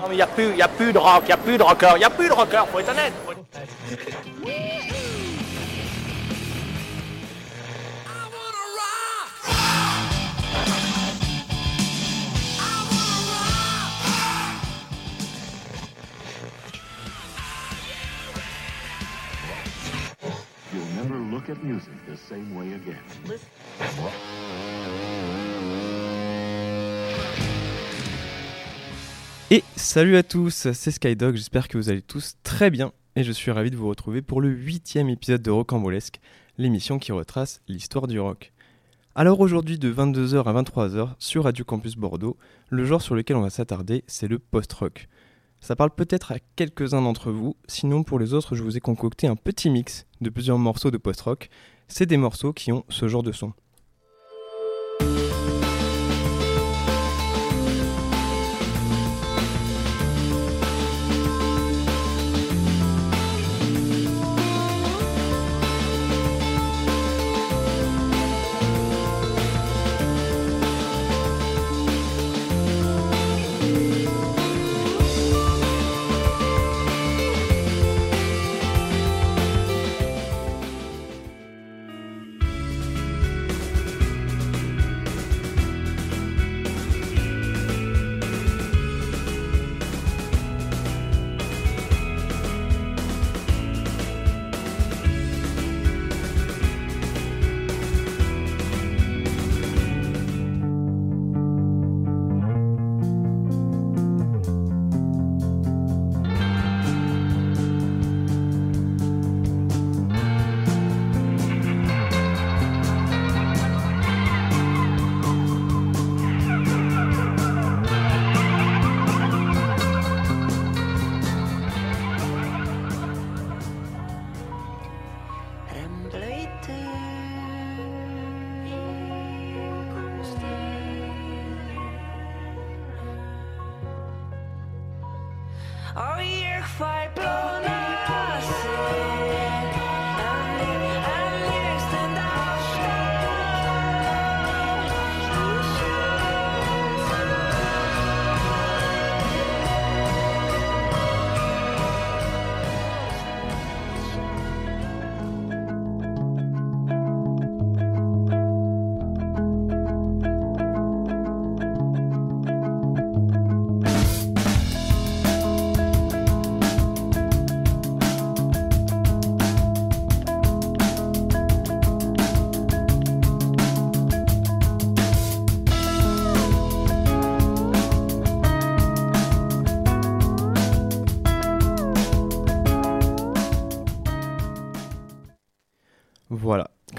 Non mais il n'y a, plus- y a plus de rock, il n'y a plus de rocker, il n'y a plus de rocker, faut être honnête. faut être- You'll never look at music the same way again. Et salut à tous, c'est Skydog, j'espère que vous allez tous très bien et je suis ravi de vous retrouver pour le huitième épisode de Rocambolesque, l'émission qui retrace l'histoire du rock. Alors aujourd'hui de 22h à 23h sur Radio Campus Bordeaux, le genre sur lequel on va s'attarder c'est le post-rock. Ça parle peut-être à quelques-uns d'entre vous, sinon pour les autres je vous ai concocté un petit mix de plusieurs morceaux de post-rock, c'est des morceaux qui ont ce genre de son.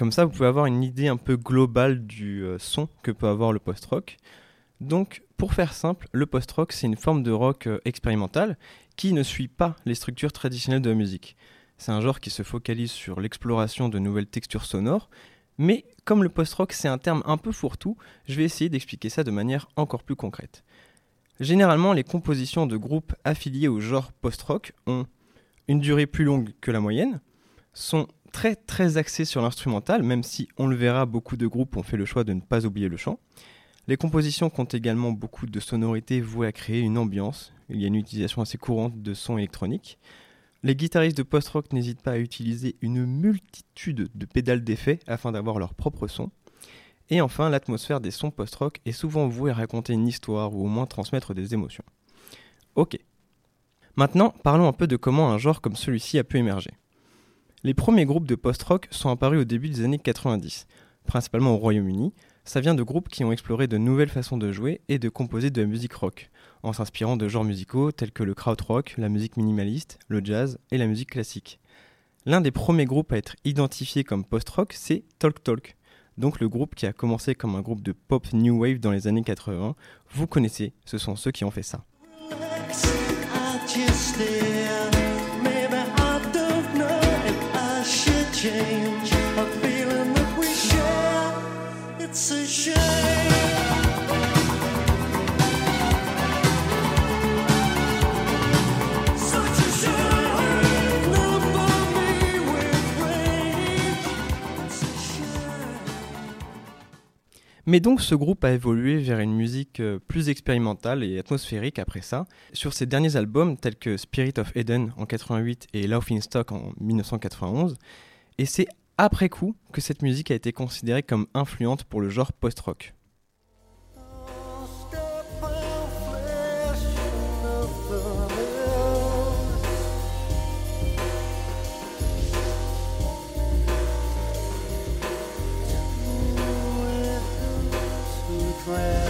Comme ça vous pouvez avoir une idée un peu globale du euh, son que peut avoir le post-rock. Donc pour faire simple, le post-rock c'est une forme de rock euh, expérimental qui ne suit pas les structures traditionnelles de la musique. C'est un genre qui se focalise sur l'exploration de nouvelles textures sonores, mais comme le post-rock c'est un terme un peu fourre-tout, je vais essayer d'expliquer ça de manière encore plus concrète. Généralement, les compositions de groupes affiliés au genre post-rock ont une durée plus longue que la moyenne, sont très très axés sur l'instrumental, même si on le verra, beaucoup de groupes ont fait le choix de ne pas oublier le chant. Les compositions comptent également beaucoup de sonorités vouées à créer une ambiance. Il y a une utilisation assez courante de sons électroniques. Les guitaristes de post-rock n'hésitent pas à utiliser une multitude de pédales d'effets afin d'avoir leur propre son. Et enfin, l'atmosphère des sons post-rock est souvent vouée à raconter une histoire ou au moins transmettre des émotions. Ok. Maintenant, parlons un peu de comment un genre comme celui-ci a pu émerger. Les premiers groupes de post-rock sont apparus au début des années 90, principalement au Royaume-Uni. Ça vient de groupes qui ont exploré de nouvelles façons de jouer et de composer de la musique rock, en s'inspirant de genres musicaux tels que le krautrock, la musique minimaliste, le jazz et la musique classique. L'un des premiers groupes à être identifié comme post-rock, c'est Talk Talk, donc le groupe qui a commencé comme un groupe de pop new wave dans les années 80. Vous connaissez, ce sont ceux qui ont fait ça. Mais donc ce groupe a évolué vers une musique euh, plus expérimentale et atmosphérique après ça. Sur ses derniers albums tels que Spirit of Eden en 88 et Laughing Stock en 1991, et c'est après coup que cette musique a été considérée comme influente pour le genre post-rock. friend.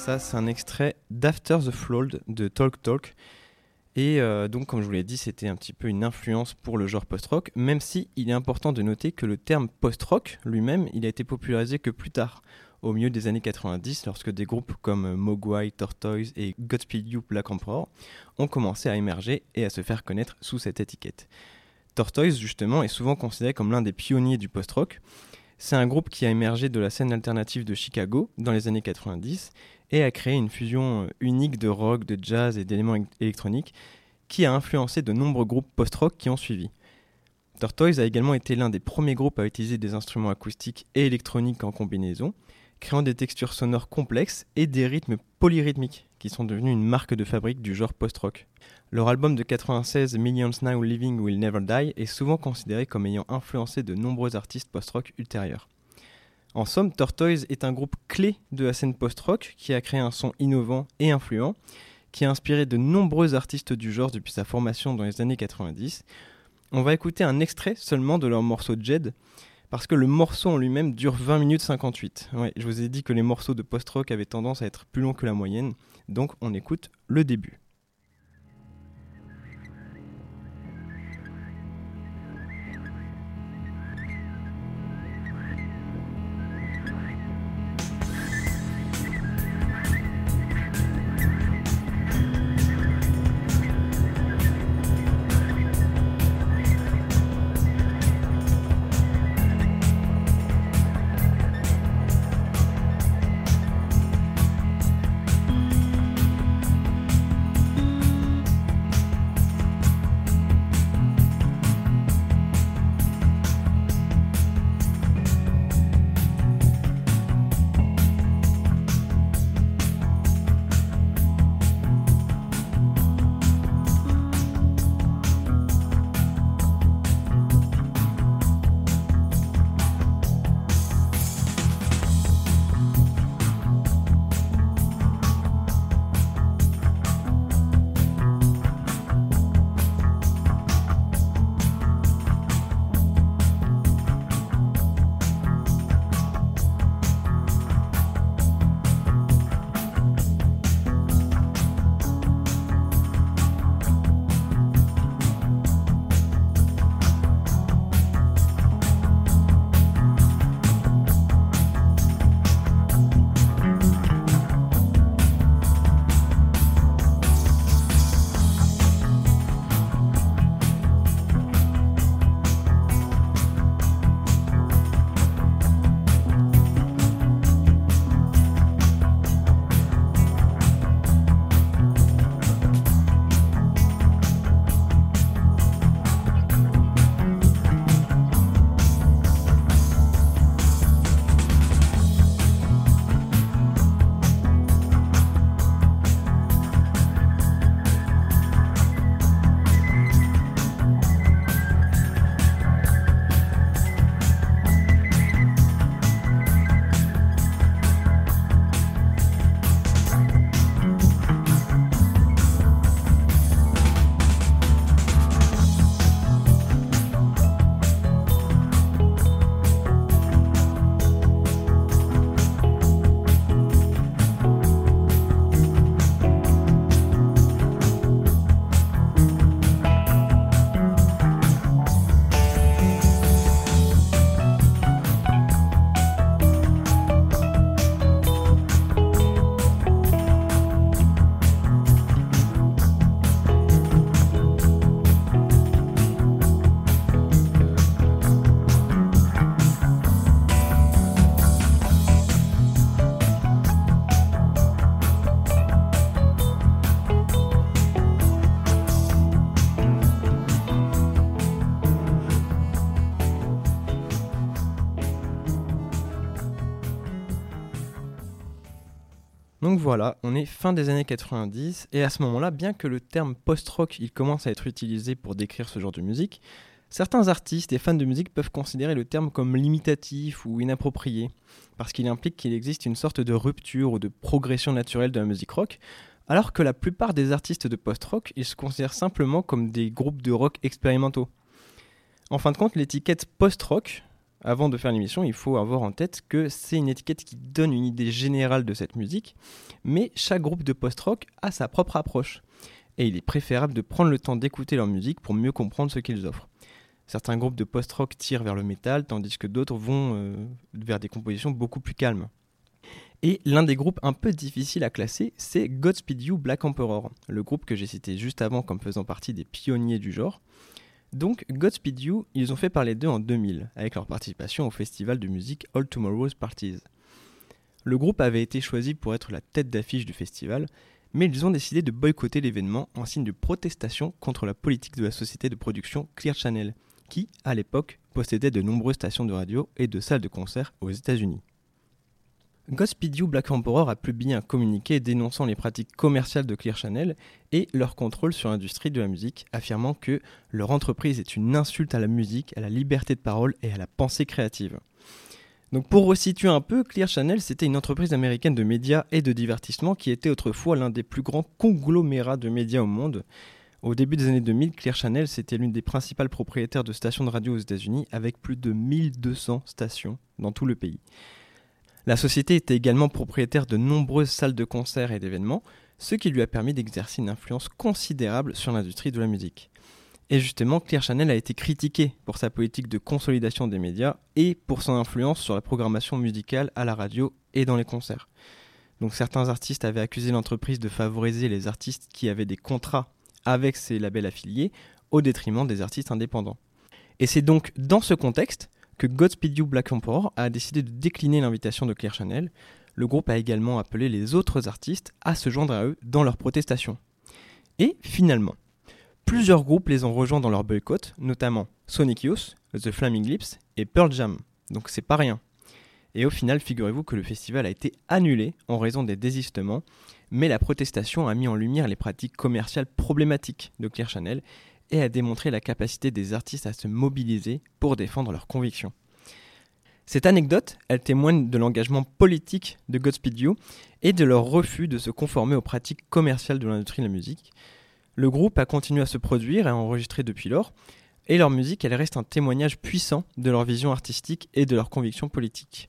Ça c'est un extrait d'After the Flood de Talk Talk. Et euh, donc, comme je vous l'ai dit, c'était un petit peu une influence pour le genre post-rock, même si il est important de noter que le terme post-rock lui-même, il a été popularisé que plus tard, au milieu des années 90, lorsque des groupes comme Mogwai, Tortoise et Godspeed You Black Emperor ont commencé à émerger et à se faire connaître sous cette étiquette. Tortoise, justement, est souvent considéré comme l'un des pionniers du post-rock. C'est un groupe qui a émergé de la scène alternative de Chicago dans les années 90 et a créé une fusion euh, unique de rock, de jazz et d'éléments électroniques qui a influencé de nombreux groupes post-rock qui ont suivi. Tortoise a également été l'un des premiers groupes à utiliser des instruments acoustiques et électroniques en combinaison, créant des textures sonores complexes et des rythmes polyrythmiques qui sont devenus une marque de fabrique du genre post-rock. Leur album de 96 Millions Now Living Will Never Die est souvent considéré comme ayant influencé de nombreux artistes post-rock ultérieurs. En somme, Tortoise est un groupe clé de la scène post-rock qui a créé un son innovant et influent, qui a inspiré de nombreux artistes du genre depuis sa formation dans les années 90. On va écouter un extrait seulement de leur morceau Jed, parce que le morceau en lui-même dure 20 minutes 58. Ouais, je vous ai dit que les morceaux de post-rock avaient tendance à être plus longs que la moyenne, donc on écoute le début. Donc voilà, on est fin des années 90 et à ce moment-là, bien que le terme post-rock il commence à être utilisé pour décrire ce genre de musique, certains artistes et fans de musique peuvent considérer le terme comme limitatif ou inapproprié parce qu'il implique qu'il existe une sorte de rupture ou de progression naturelle de la musique rock, alors que la plupart des artistes de post-rock, ils se considèrent simplement comme des groupes de rock expérimentaux. En fin de compte, l'étiquette post-rock, avant de faire l'émission, il faut avoir en tête que c'est une étiquette qui donne une idée générale de cette musique, mais chaque groupe de post-rock a sa propre approche. Et il est préférable de prendre le temps d'écouter leur musique pour mieux comprendre ce qu'ils offrent. Certains groupes de post-rock tirent vers le métal, tandis que d'autres vont euh, vers des compositions beaucoup plus calmes. Et l'un des groupes un peu difficiles à classer, c'est Godspeed You Black Emperor, le groupe que j'ai cité juste avant comme faisant partie des pionniers du genre. Donc Godspeed You, ils ont fait parler d'eux en 2000, avec leur participation au festival de musique All Tomorrow's Parties. Le groupe avait été choisi pour être la tête d'affiche du festival, mais ils ont décidé de boycotter l'événement en signe de protestation contre la politique de la société de production Clear Channel, qui, à l'époque, possédait de nombreuses stations de radio et de salles de concert aux États-Unis. Godspeed You Black Emperor a publié un communiqué dénonçant les pratiques commerciales de Clear Channel et leur contrôle sur l'industrie de la musique, affirmant que leur entreprise est une insulte à la musique, à la liberté de parole et à la pensée créative. Donc pour resituer un peu, Clear Channel c'était une entreprise américaine de médias et de divertissement qui était autrefois l'un des plus grands conglomérats de médias au monde. Au début des années 2000, Clear Channel c'était l'une des principales propriétaires de stations de radio aux États-Unis avec plus de 1200 stations dans tout le pays. La société était également propriétaire de nombreuses salles de concert et d'événements, ce qui lui a permis d'exercer une influence considérable sur l'industrie de la musique. Et justement, Clear Channel a été critiqué pour sa politique de consolidation des médias et pour son influence sur la programmation musicale à la radio et dans les concerts. Donc certains artistes avaient accusé l'entreprise de favoriser les artistes qui avaient des contrats avec ces labels affiliés au détriment des artistes indépendants. Et c'est donc dans ce contexte que Godspeed You Black Emperor a décidé de décliner l'invitation de Clear Channel. Le groupe a également appelé les autres artistes à se joindre à eux dans leur protestation. Et finalement, plusieurs groupes les ont rejoints dans leur boycott, notamment Sonic Youth, The Flaming Lips et Pearl Jam. Donc c'est pas rien. Et au final, figurez-vous que le festival a été annulé en raison des désistements, mais la protestation a mis en lumière les pratiques commerciales problématiques de Clear Channel et a démontré la capacité des artistes à se mobiliser pour défendre leurs convictions. Cette anecdote, elle témoigne de l'engagement politique de Godspeed You et de leur refus de se conformer aux pratiques commerciales de l'industrie de la musique. Le groupe a continué à se produire et à enregistrer depuis lors, et leur musique, reste un témoignage puissant de leur vision artistique et de leurs convictions politiques.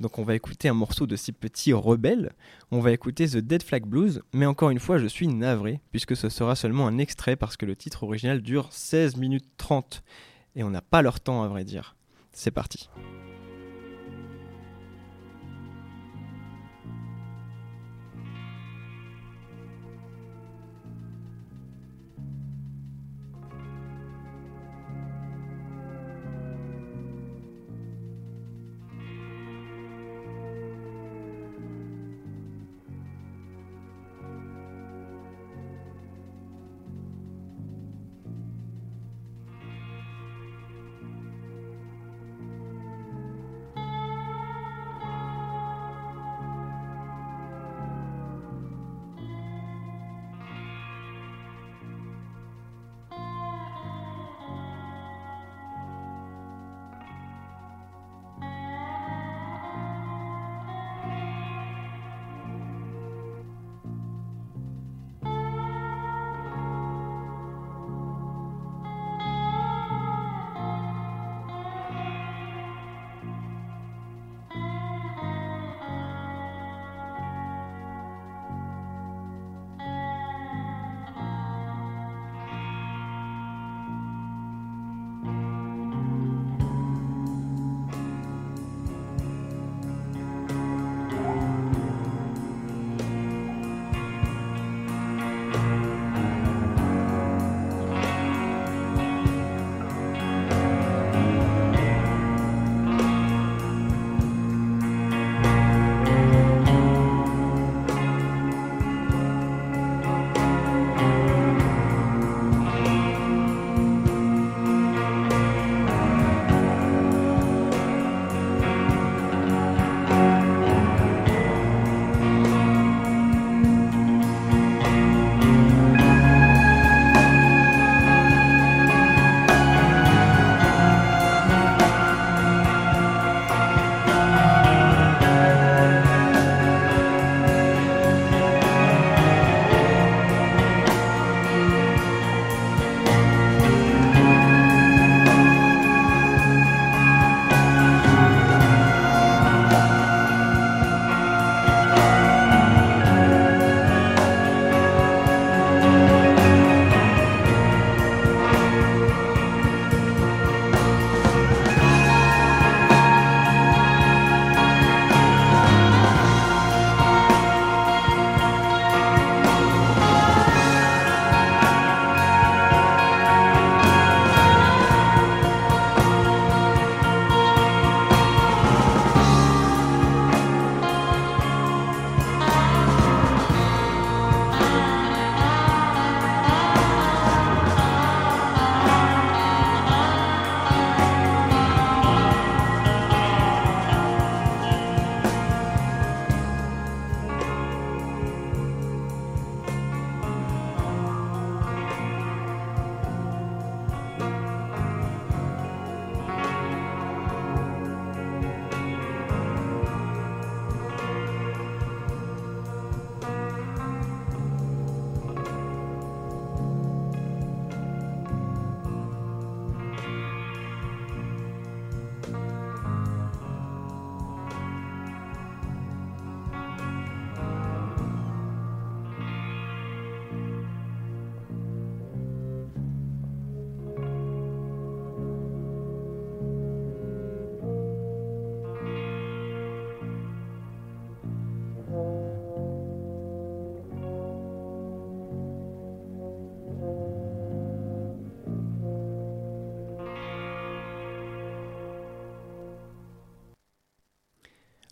Donc on va écouter un morceau de ces petits rebelles, on va écouter The Dead Flag Blues, mais encore une fois je suis navré, puisque ce sera seulement un extrait parce que le titre original dure 16 minutes 30, et on n'a pas leur temps à vrai dire. C'est parti.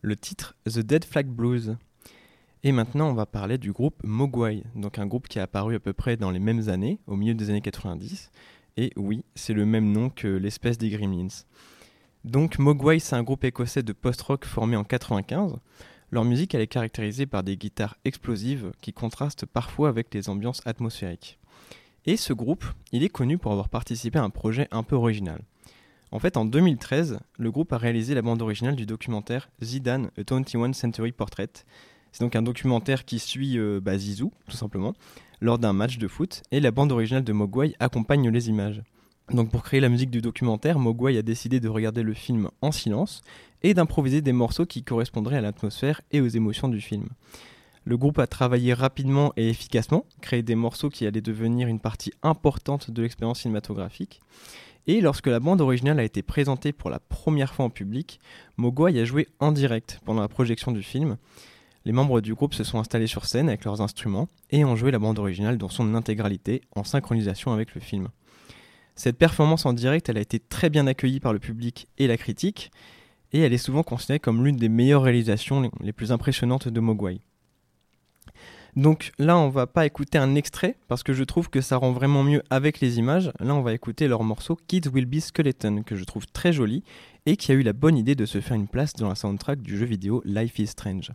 Le titre The Dead Flag Blues. Et maintenant, on va parler du groupe Mogwai, donc un groupe qui est apparu à peu près dans les mêmes années, au milieu des années 90. Et oui, c'est le même nom que l'espèce des Gremlins. Donc Mogwai, c'est un groupe écossais de post-rock formé en 95. Leur musique, elle est caractérisée par des guitares explosives qui contrastent parfois avec les ambiances atmosphériques. Et ce groupe, il est connu pour avoir participé à un projet un peu original. En fait, en 2013, le groupe a réalisé la bande originale du documentaire Zidane, A 21 Century Portrait. C'est donc un documentaire qui suit euh, bah, Zizou, tout simplement, lors d'un match de foot, et la bande originale de Mogwai accompagne les images. Donc pour créer la musique du documentaire, Mogwai a décidé de regarder le film en silence et d'improviser des morceaux qui correspondraient à l'atmosphère et aux émotions du film. Le groupe a travaillé rapidement et efficacement, créé des morceaux qui allaient devenir une partie importante de l'expérience cinématographique. Et lorsque la bande originale a été présentée pour la première fois en public, Mogwai a joué en direct pendant la projection du film. Les membres du groupe se sont installés sur scène avec leurs instruments et ont joué la bande originale dans son intégralité en synchronisation avec le film. Cette performance en direct, a été très bien accueillie par le public et la critique, et elle est souvent considérée comme l'une des meilleures réalisations les plus impressionnantes de Mogwai. Donc là, on va pas écouter un extrait parce que je trouve que ça rend vraiment mieux avec les images. Là, on va écouter leur morceau Kids Will Be Skeleton que je trouve très joli et qui a eu la bonne idée de se faire une place dans la soundtrack du jeu vidéo Life is Strange.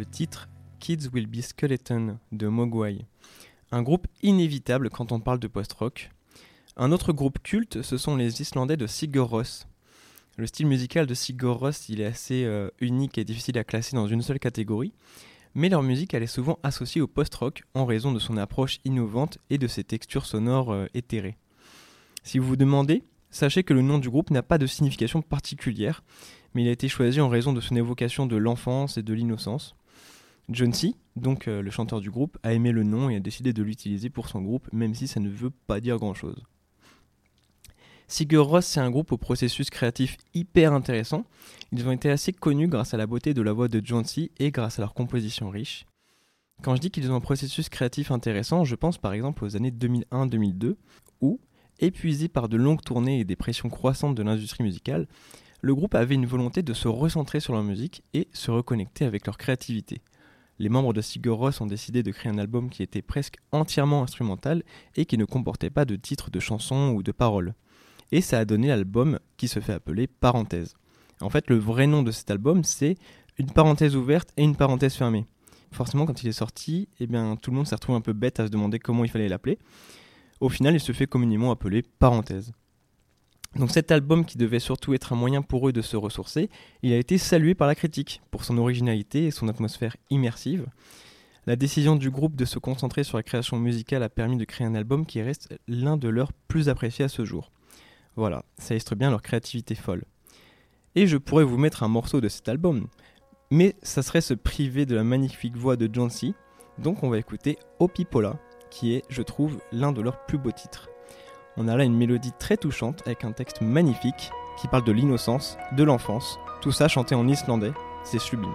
Le titre Kids Will Be Skeleton de Mogwai. Un groupe inévitable quand on parle de post-rock. Un autre groupe culte, ce sont les Islandais de Sigur Rós. Le style musical de Sigur Rós, il est assez euh, unique et difficile à classer dans une seule catégorie, mais leur musique elle est souvent associée au post-rock en raison de son approche innovante et de ses textures sonores euh, éthérées. Si vous vous demandez, sachez que le nom du groupe n'a pas de signification particulière, mais il a été choisi en raison de son évocation de l'enfance et de l'innocence. John C., donc euh, le chanteur du groupe, a aimé le nom et a décidé de l'utiliser pour son groupe, même si ça ne veut pas dire grand-chose. Sigur Rós, c'est un groupe au processus créatif hyper intéressant. Ils ont été assez connus grâce à la beauté de la voix de John C. et grâce à leur composition riche. Quand je dis qu'ils ont un processus créatif intéressant, je pense par exemple aux années 2001-2002, où, épuisé par de longues tournées et des pressions croissantes de l'industrie musicale, le groupe avait une volonté de se recentrer sur leur musique et se reconnecter avec leur créativité. Les membres de Sigur ont décidé de créer un album qui était presque entièrement instrumental et qui ne comportait pas de titres de chansons ou de paroles. Et ça a donné l'album qui se fait appeler Parenthèse. En fait, le vrai nom de cet album, c'est une parenthèse ouverte et une parenthèse fermée. Forcément, quand il est sorti, eh bien, tout le monde s'est retrouvé un peu bête à se demander comment il fallait l'appeler. Au final, il se fait communément appeler Parenthèse. Donc cet album qui devait surtout être un moyen pour eux de se ressourcer, il a été salué par la critique pour son originalité et son atmosphère immersive. La décision du groupe de se concentrer sur la création musicale a permis de créer un album qui reste l'un de leurs plus appréciés à ce jour. Voilà, ça illustre bien leur créativité folle. Et je pourrais vous mettre un morceau de cet album, mais ça serait se priver de la magnifique voix de John C. Donc on va écouter Opipola, qui est, je trouve, l'un de leurs plus beaux titres. On a là une mélodie très touchante avec un texte magnifique qui parle de l'innocence, de l'enfance, tout ça chanté en islandais, c'est sublime.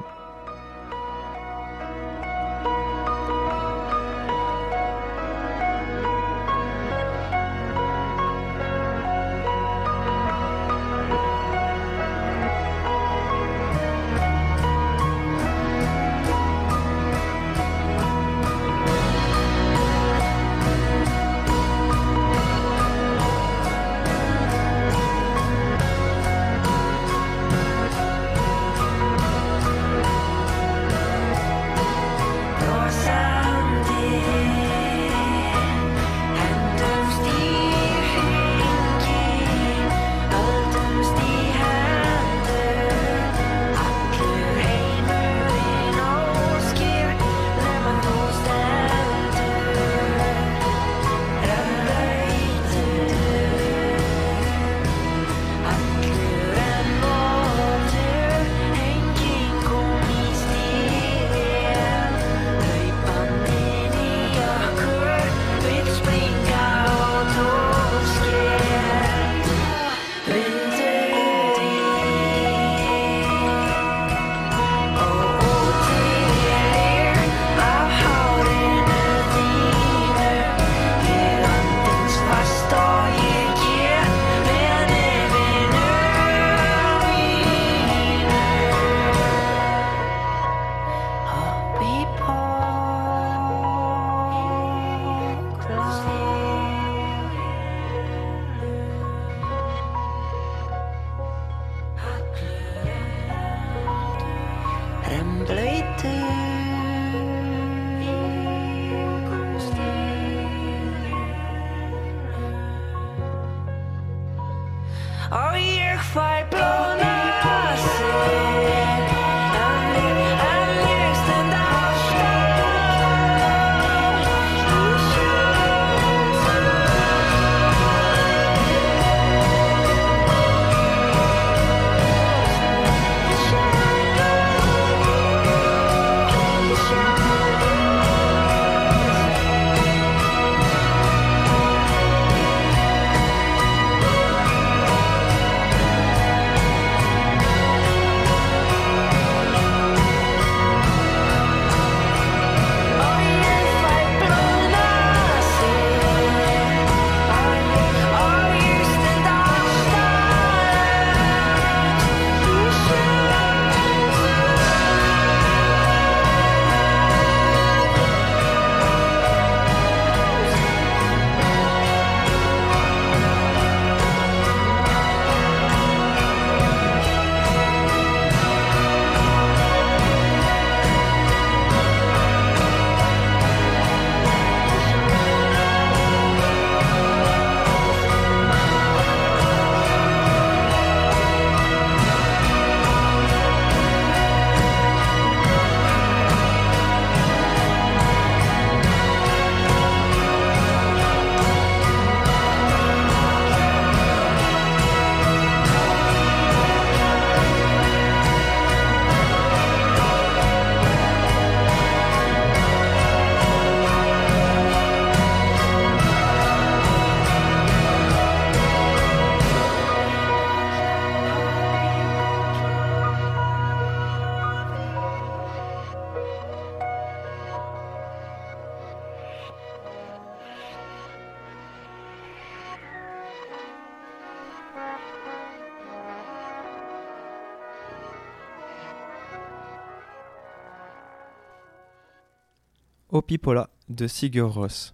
Opipola de Sigur Rós.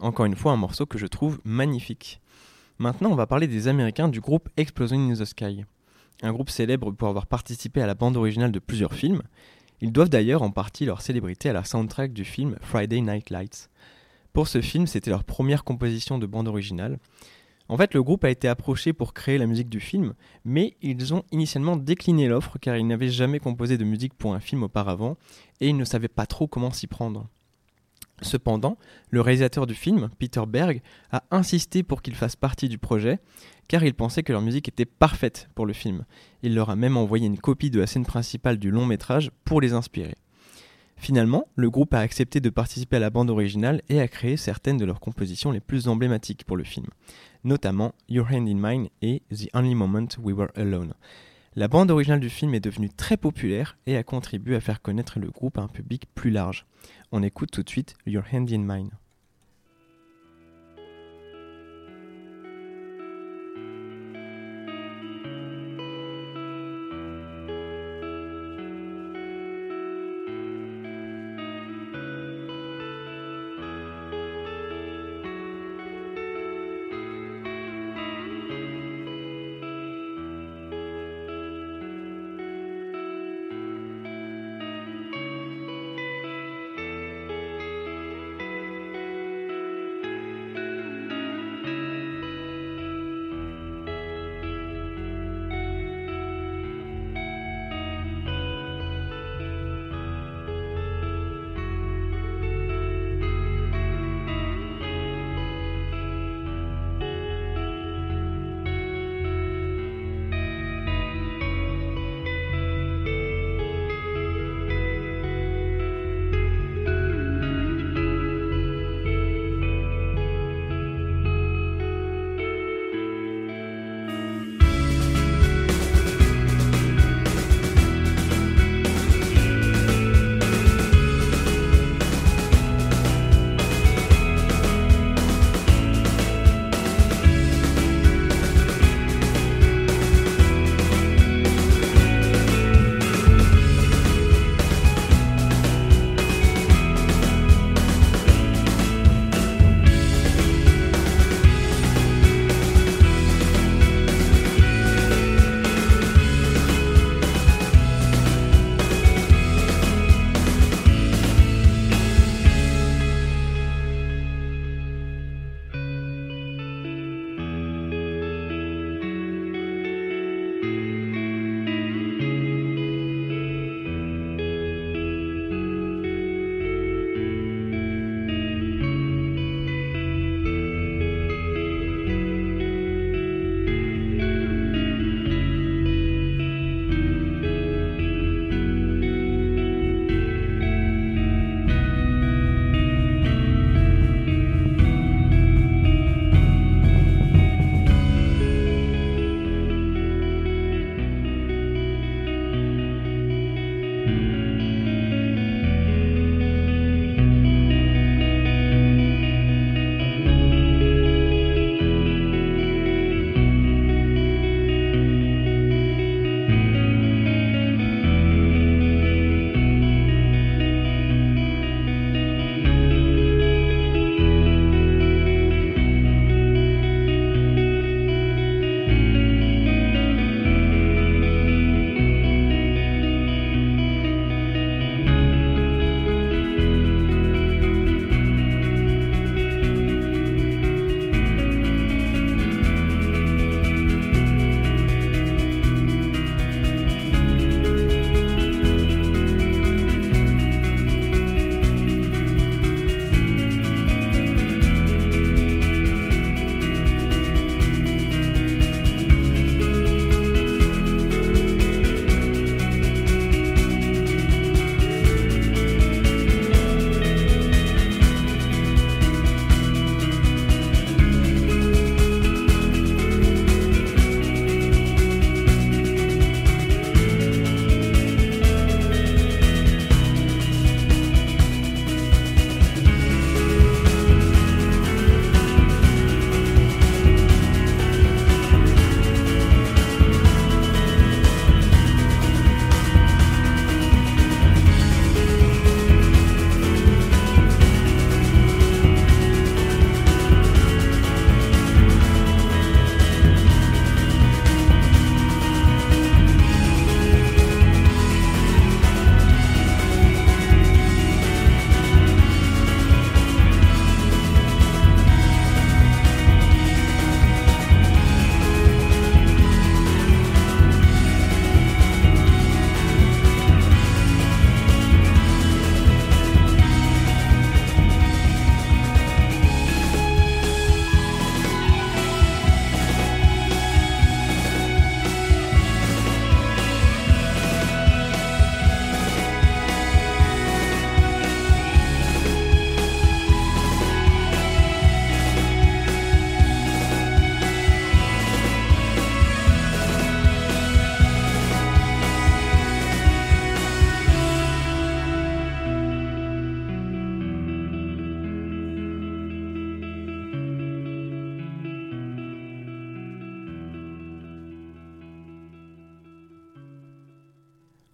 Encore une fois, un morceau que je trouve magnifique. Maintenant, on va parler des Américains du groupe Explosion in the Sky. Un groupe célèbre pour avoir participé à la bande originale de plusieurs films. Ils doivent d'ailleurs en partie leur célébrité à la soundtrack du film Friday Night Lights. Pour ce film, c'était leur première composition de bande originale. En fait, le groupe a été approché pour créer la musique du film, mais ils ont initialement décliné l'offre car ils n'avaient jamais composé de musique pour un film auparavant et ils ne savaient pas trop comment s'y prendre. Cependant, le réalisateur du film, Peter Berg, a insisté pour qu'ils fassent partie du projet, car il pensait que leur musique était parfaite pour le film. Il leur a même envoyé une copie de la scène principale du long métrage pour les inspirer. Finalement, le groupe a accepté de participer à la bande originale et a créé certaines de leurs compositions les plus emblématiques pour le film, notamment Your Hand in Mine et The Only Moment We Were Alone. La bande originale du film est devenue très populaire et a contribué à faire connaître le groupe à un public plus large. On écoute tout de suite Your Hand in Mine.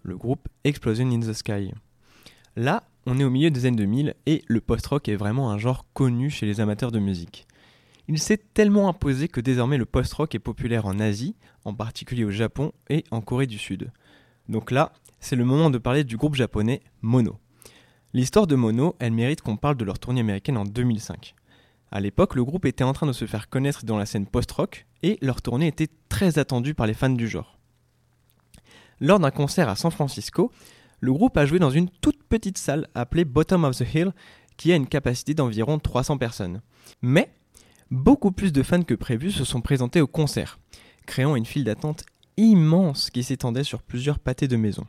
Le groupe Explosion in the Sky. Là, on est au milieu des années 2000 et le post-rock est vraiment un genre connu chez les amateurs de musique. Il s'est tellement imposé que désormais le post-rock est populaire en Asie, en particulier au Japon et en Corée du Sud. Donc là, c'est le moment de parler du groupe japonais Mono. L'histoire de Mono, elle mérite qu'on parle de leur tournée américaine en 2005. À l'époque, le groupe était en train de se faire connaître dans la scène post-rock et leur tournée était très attendue par les fans du genre. Lors d'un concert à San Francisco, le groupe a joué dans une toute petite salle appelée Bottom of the Hill qui a une capacité d'environ 300 personnes. Mais beaucoup plus de fans que prévu se sont présentés au concert, créant une file d'attente immense qui s'étendait sur plusieurs pâtés de maison.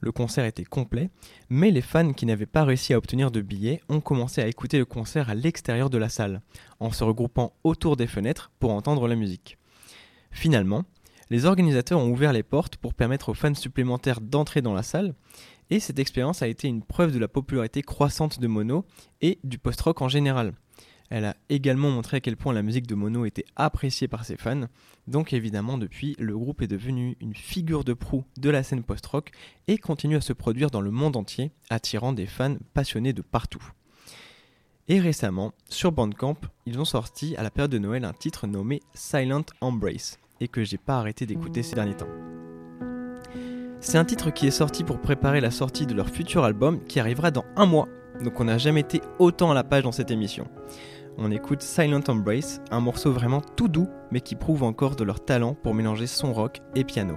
Le concert était complet, mais les fans qui n'avaient pas réussi à obtenir de billets ont commencé à écouter le concert à l'extérieur de la salle, en se regroupant autour des fenêtres pour entendre la musique. Finalement, les organisateurs ont ouvert les portes pour permettre aux fans supplémentaires d'entrer dans la salle, et cette expérience a été une preuve de la popularité croissante de Mono et du post-rock en général. Elle a également montré à quel point la musique de Mono était appréciée par ses fans, donc évidemment depuis, le groupe est devenu une figure de proue de la scène post-rock et continue à se produire dans le monde entier, attirant des fans passionnés de partout. Et récemment, sur Bandcamp, ils ont sorti à la période de Noël un titre nommé Silent Embrace, que j'ai pas arrêté d'écouter ces derniers temps. C'est un titre qui est sorti pour préparer la sortie de leur futur album qui arrivera dans un mois, donc on n'a jamais été autant à la page dans cette émission. On écoute Silent Embrace, un morceau vraiment tout doux, mais qui prouve encore de leur talent pour mélanger son rock et piano.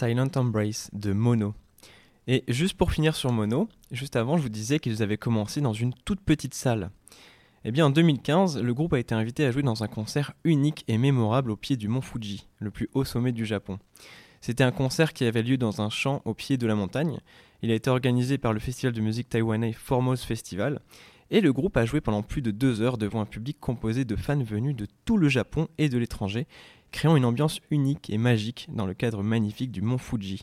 Silent Embrace de Mono. Et juste pour finir sur Mono, juste avant, je vous disais qu'ils avaient commencé dans une toute petite salle. Eh bien, en 2015, le groupe a été invité à jouer dans un concert unique et mémorable au pied du mont Fuji, le plus haut sommet du Japon. C'était un concert qui avait lieu dans un champ au pied de la montagne. Il a été organisé par le festival de musique taïwanais Formose Festival. Et le groupe a joué pendant plus de deux heures devant un public composé de fans venus de tout le Japon et de l'étranger, créant une ambiance unique et magique dans le cadre magnifique du mont Fuji.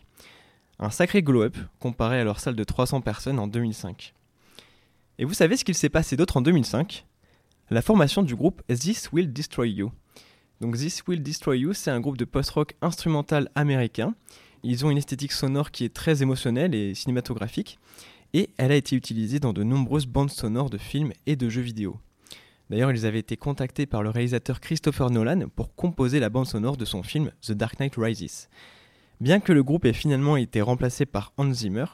Un sacré glow-up comparé à leur salle de 300 personnes en 2005. Et vous savez ce qu'il s'est passé d'autre en 2005 La formation du groupe This Will Destroy You. Donc This Will Destroy You, c'est un groupe de post-rock instrumental américain. Ils ont une esthétique sonore qui est très émotionnelle et cinématographique, et elle a été utilisée dans de nombreuses bandes sonores de films et de jeux vidéo. D'ailleurs, ils avaient été contactés par le réalisateur Christopher Nolan pour composer la bande sonore de son film The Dark Knight Rises. Bien que le groupe ait finalement été remplacé par Hans Zimmer,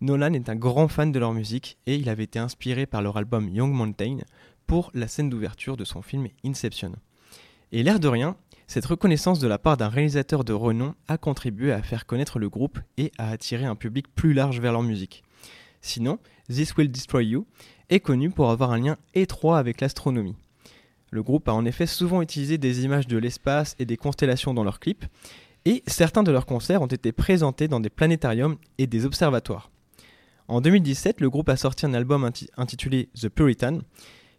Nolan est un grand fan de leur musique et il avait été inspiré par leur album Young Mountain pour la scène d'ouverture de son film Inception. Et l'air de rien, cette reconnaissance de la part d'un réalisateur de renom a contribué à faire connaître le groupe et à attirer un public plus large vers leur musique. Sinon, This Will Destroy You est connu pour avoir un lien étroit avec l'astronomie. Le groupe a en effet souvent utilisé des images de l'espace et des constellations dans leurs clips, et certains de leurs concerts ont été présentés dans des planétariums et des observatoires. En 2017, le groupe a sorti un album inti- intitulé The Puritan,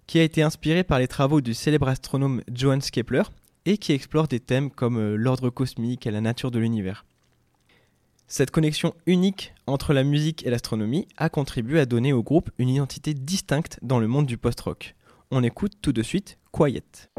qui a été inspiré par les travaux du célèbre astronome Johannes Kepler et qui explore des thèmes comme euh, l'ordre cosmique et la nature de l'univers. Cette connexion unique entre la musique et l'astronomie a contribué à donner au groupe une identité distincte dans le monde du post-rock. On écoute tout de suite Quiet.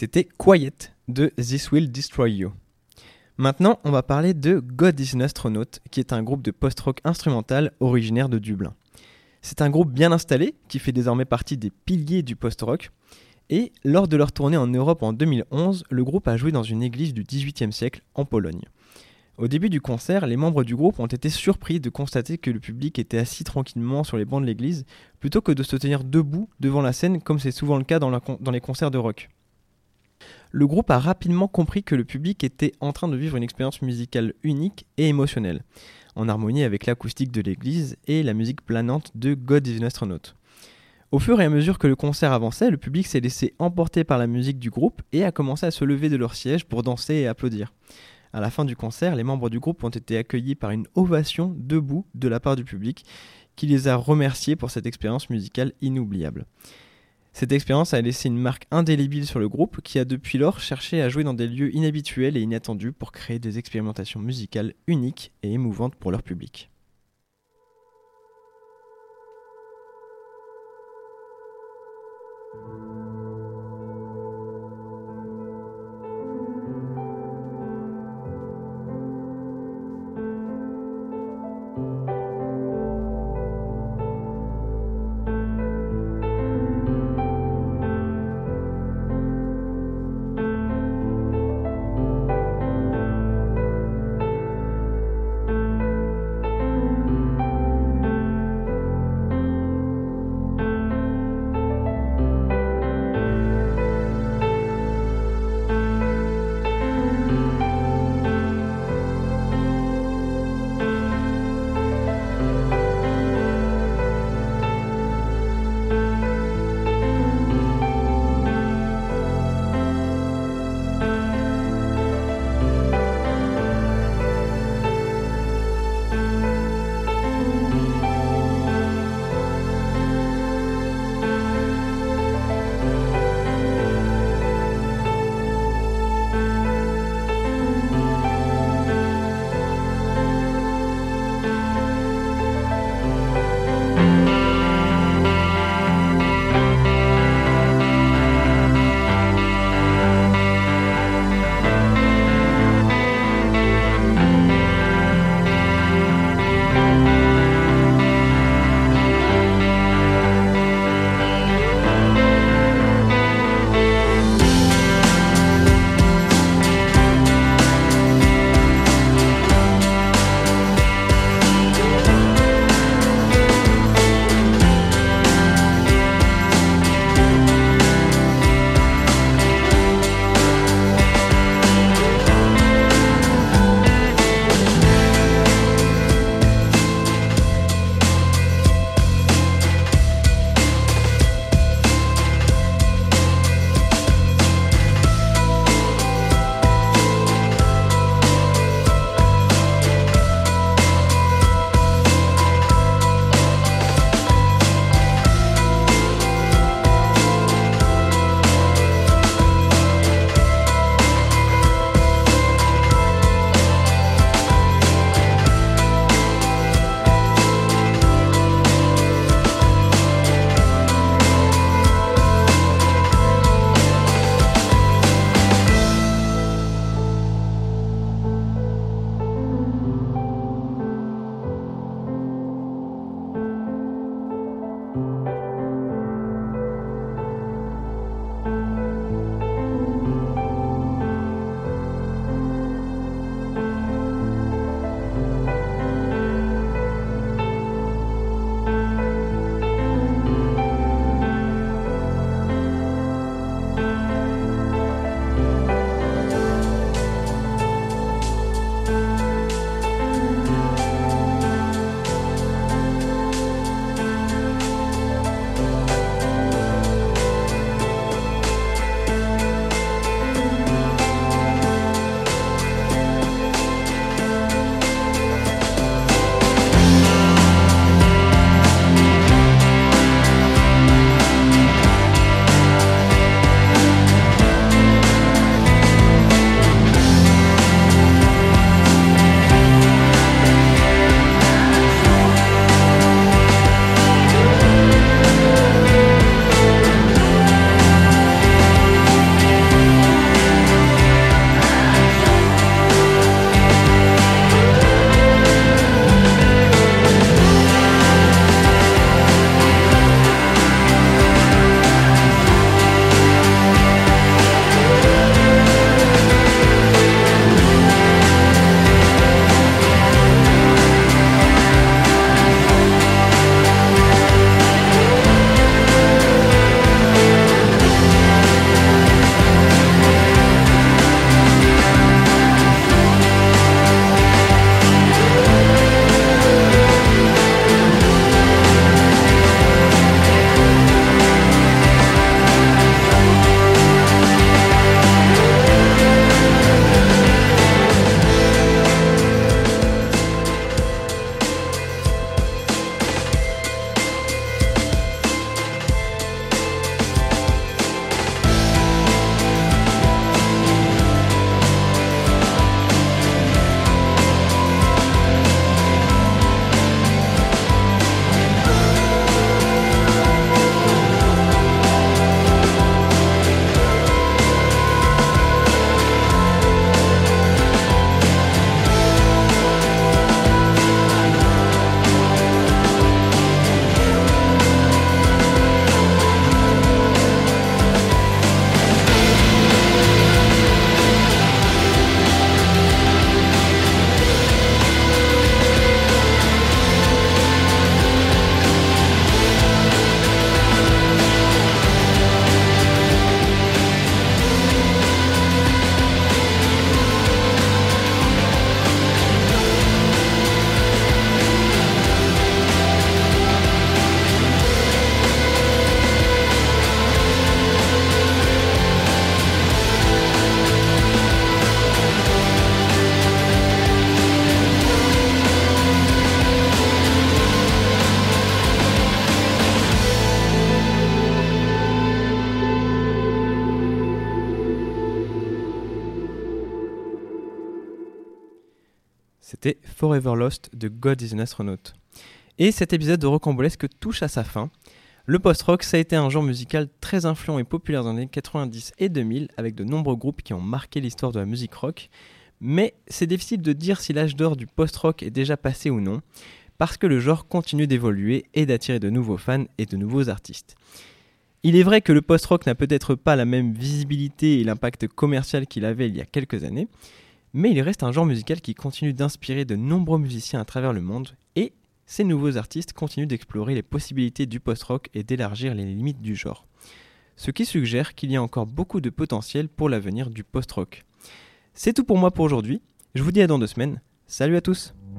C'était Quiet de This Will Destroy You. Maintenant, on va parler de God is an Astronaut, qui est un groupe de post-rock instrumental originaire de Dublin. C'est un groupe bien installé, qui fait désormais partie des piliers du post-rock. Et lors de leur tournée en Europe en 2011, le groupe a joué dans une église du XVIIIe siècle en Pologne. Au début du concert, les membres du groupe ont été surpris de constater que le public était assis tranquillement sur les bancs de l'église, plutôt que de se tenir debout devant la scène comme c'est souvent le cas dans, dans les concerts de rock. Le groupe a rapidement compris que le public était en train de vivre une expérience musicale unique et émotionnelle, en harmonie avec l'acoustique de l'église et la musique planante de God is an Astronaut. Au fur et à mesure que le concert avançait, le public s'est laissé emporter par la musique du groupe et a commencé à se lever de leur siège pour danser et applaudir. À la fin du concert, les membres du groupe ont été accueillis par une ovation debout de la part du public qui les a remerciés pour cette expérience musicale inoubliable. Cette expérience a laissé une marque indélébile sur le groupe qui a depuis lors cherché à jouer dans des lieux inhabituels et inattendus pour créer des expérimentations musicales uniques et émouvantes pour leur public. Lost de God is an Astronaut. Et cet épisode de Rocambolesque touche à sa fin. Le post-rock, ça a été un genre musical très influent et populaire dans les années 90 et 2000, avec de nombreux groupes qui ont marqué l'histoire de la musique rock. Mais c'est difficile de dire si l'âge d'or du post-rock est déjà passé ou non, parce que le genre continue d'évoluer et d'attirer de nouveaux fans et de nouveaux artistes. Il est vrai que le post-rock n'a peut-être pas la même visibilité et l'impact commercial qu'il avait il y a quelques années, mais il reste un genre musical qui continue d'inspirer de nombreux musiciens à travers le monde, et ces nouveaux artistes continuent d'explorer les possibilités du post-rock et d'élargir les limites du genre. Ce qui suggère qu'il y a encore beaucoup de potentiel pour l'avenir du post-rock. C'est tout pour moi pour aujourd'hui, je vous dis à dans deux semaines, salut à tous